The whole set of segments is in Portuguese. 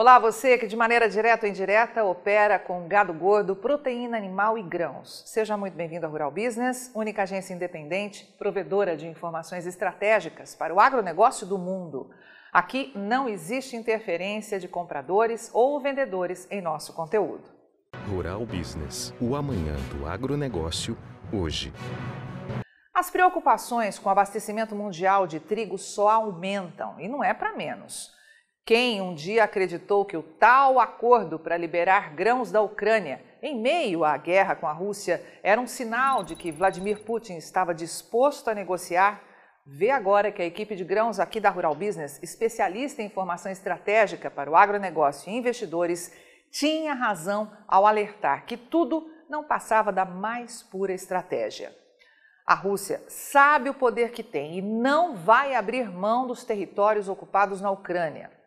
Olá, você que de maneira direta ou indireta opera com gado gordo, proteína animal e grãos. Seja muito bem-vindo à Rural Business, única agência independente, provedora de informações estratégicas para o agronegócio do mundo. Aqui não existe interferência de compradores ou vendedores em nosso conteúdo. Rural Business, o amanhã do agronegócio, hoje. As preocupações com o abastecimento mundial de trigo só aumentam e não é para menos. Quem um dia acreditou que o tal acordo para liberar grãos da Ucrânia, em meio à guerra com a Rússia, era um sinal de que Vladimir Putin estava disposto a negociar, vê agora que a equipe de grãos aqui da Rural Business, especialista em informação estratégica para o agronegócio e investidores, tinha razão ao alertar que tudo não passava da mais pura estratégia. A Rússia sabe o poder que tem e não vai abrir mão dos territórios ocupados na Ucrânia.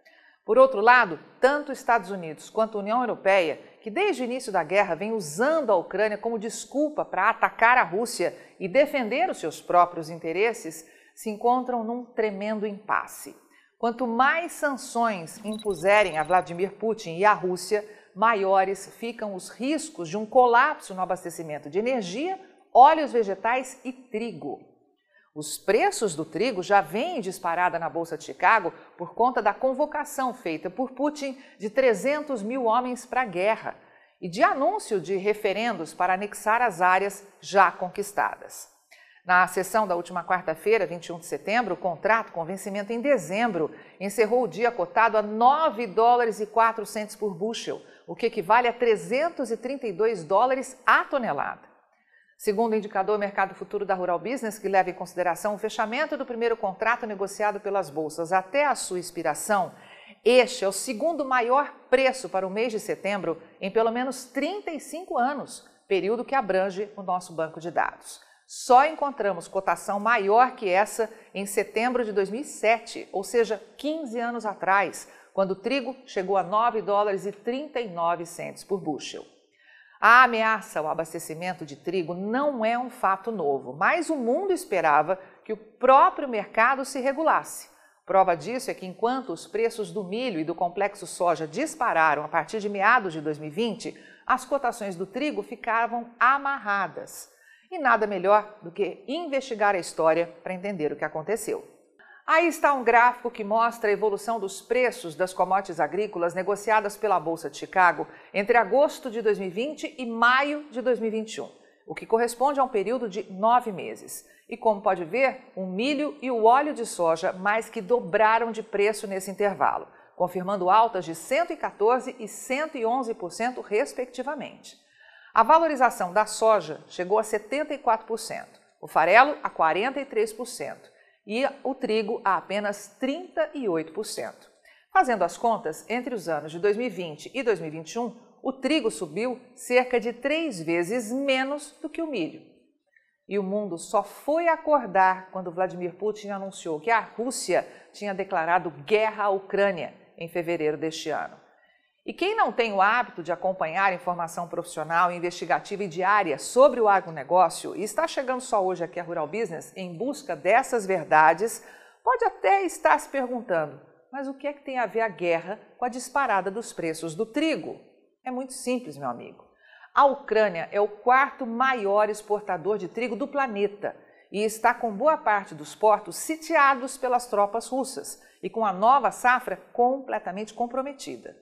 Por outro lado, tanto Estados Unidos quanto a União Europeia, que desde o início da guerra vem usando a Ucrânia como desculpa para atacar a Rússia e defender os seus próprios interesses, se encontram num tremendo impasse. Quanto mais sanções impuserem a Vladimir Putin e à Rússia, maiores ficam os riscos de um colapso no abastecimento de energia, óleos vegetais e trigo. Os preços do trigo já vêm disparada na Bolsa de Chicago por conta da convocação feita por Putin de 300 mil homens para a guerra e de anúncio de referendos para anexar as áreas já conquistadas. Na sessão da última quarta-feira, 21 de setembro, o contrato com vencimento em dezembro encerrou o dia cotado a 9 dólares e 4 por bushel, o que equivale a 332 dólares a tonelada. Segundo o indicador Mercado Futuro da Rural Business, que leva em consideração o fechamento do primeiro contrato negociado pelas bolsas até a sua expiração, este é o segundo maior preço para o mês de setembro em pelo menos 35 anos, período que abrange o nosso banco de dados. Só encontramos cotação maior que essa em setembro de 2007, ou seja, 15 anos atrás, quando o trigo chegou a 9 dólares e 39 centes por bushel. A ameaça ao abastecimento de trigo não é um fato novo, mas o mundo esperava que o próprio mercado se regulasse. Prova disso é que enquanto os preços do milho e do complexo soja dispararam a partir de meados de 2020, as cotações do trigo ficavam amarradas. E nada melhor do que investigar a história para entender o que aconteceu. Aí está um gráfico que mostra a evolução dos preços das commodities agrícolas negociadas pela Bolsa de Chicago entre agosto de 2020 e maio de 2021, o que corresponde a um período de nove meses. E como pode ver, o milho e o óleo de soja mais que dobraram de preço nesse intervalo, confirmando altas de 114% e 111%, respectivamente. A valorização da soja chegou a 74%, o farelo a 43% e o trigo a apenas 38%. Fazendo as contas, entre os anos de 2020 e 2021, o trigo subiu cerca de três vezes menos do que o milho. E o mundo só foi acordar quando Vladimir Putin anunciou que a Rússia tinha declarado guerra à Ucrânia em fevereiro deste ano. E quem não tem o hábito de acompanhar informação profissional, investigativa e diária sobre o agronegócio e está chegando só hoje aqui a Rural Business em busca dessas verdades, pode até estar se perguntando: mas o que é que tem a ver a guerra com a disparada dos preços do trigo? É muito simples, meu amigo. A Ucrânia é o quarto maior exportador de trigo do planeta e está com boa parte dos portos sitiados pelas tropas russas e com a nova safra completamente comprometida.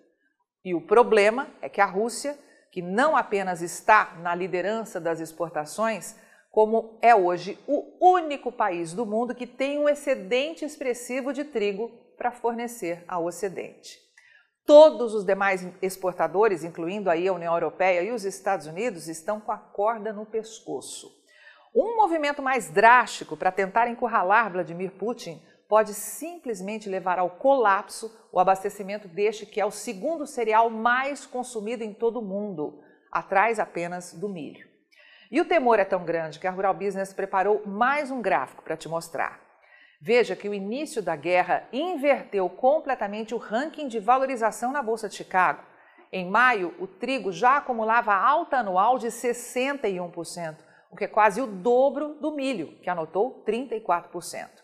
E o problema é que a Rússia, que não apenas está na liderança das exportações, como é hoje o único país do mundo que tem um excedente expressivo de trigo para fornecer ao Ocidente. Todos os demais exportadores, incluindo aí a União Europeia e os Estados Unidos, estão com a corda no pescoço. Um movimento mais drástico para tentar encurralar Vladimir Putin pode simplesmente levar ao colapso o abastecimento deste que é o segundo cereal mais consumido em todo o mundo, atrás apenas do milho. E o temor é tão grande que a Rural Business preparou mais um gráfico para te mostrar. Veja que o início da guerra inverteu completamente o ranking de valorização na Bolsa de Chicago. Em maio, o trigo já acumulava alta anual de 61%, o que é quase o dobro do milho, que anotou 34%.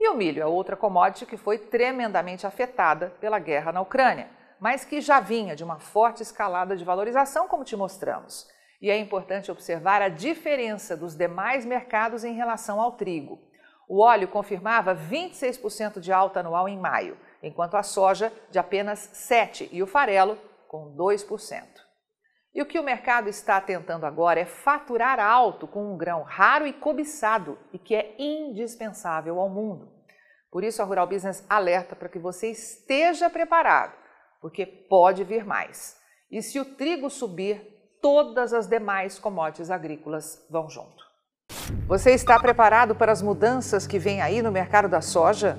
E o milho é outra commodity que foi tremendamente afetada pela guerra na Ucrânia, mas que já vinha de uma forte escalada de valorização, como te mostramos. E é importante observar a diferença dos demais mercados em relação ao trigo. O óleo confirmava 26% de alta anual em maio, enquanto a soja de apenas 7% e o farelo com 2%. E o que o mercado está tentando agora é faturar alto com um grão raro e cobiçado e que é indispensável ao mundo. Por isso, a Rural Business alerta para que você esteja preparado, porque pode vir mais. E se o trigo subir, todas as demais commodities agrícolas vão junto. Você está preparado para as mudanças que vêm aí no mercado da soja?